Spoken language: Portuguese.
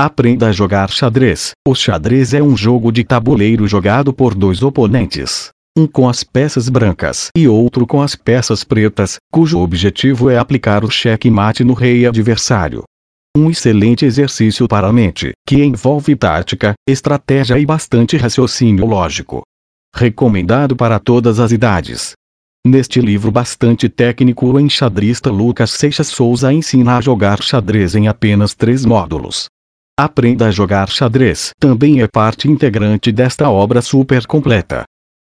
Aprenda a jogar xadrez. O xadrez é um jogo de tabuleiro jogado por dois oponentes. Um com as peças brancas e outro com as peças pretas, cujo objetivo é aplicar o cheque-mate no rei adversário. Um excelente exercício para a mente, que envolve tática, estratégia e bastante raciocínio lógico. Recomendado para todas as idades. Neste livro bastante técnico o enxadrista Lucas Seixas Souza ensina a jogar xadrez em apenas três módulos. Aprenda a jogar xadrez também é parte integrante desta obra super completa.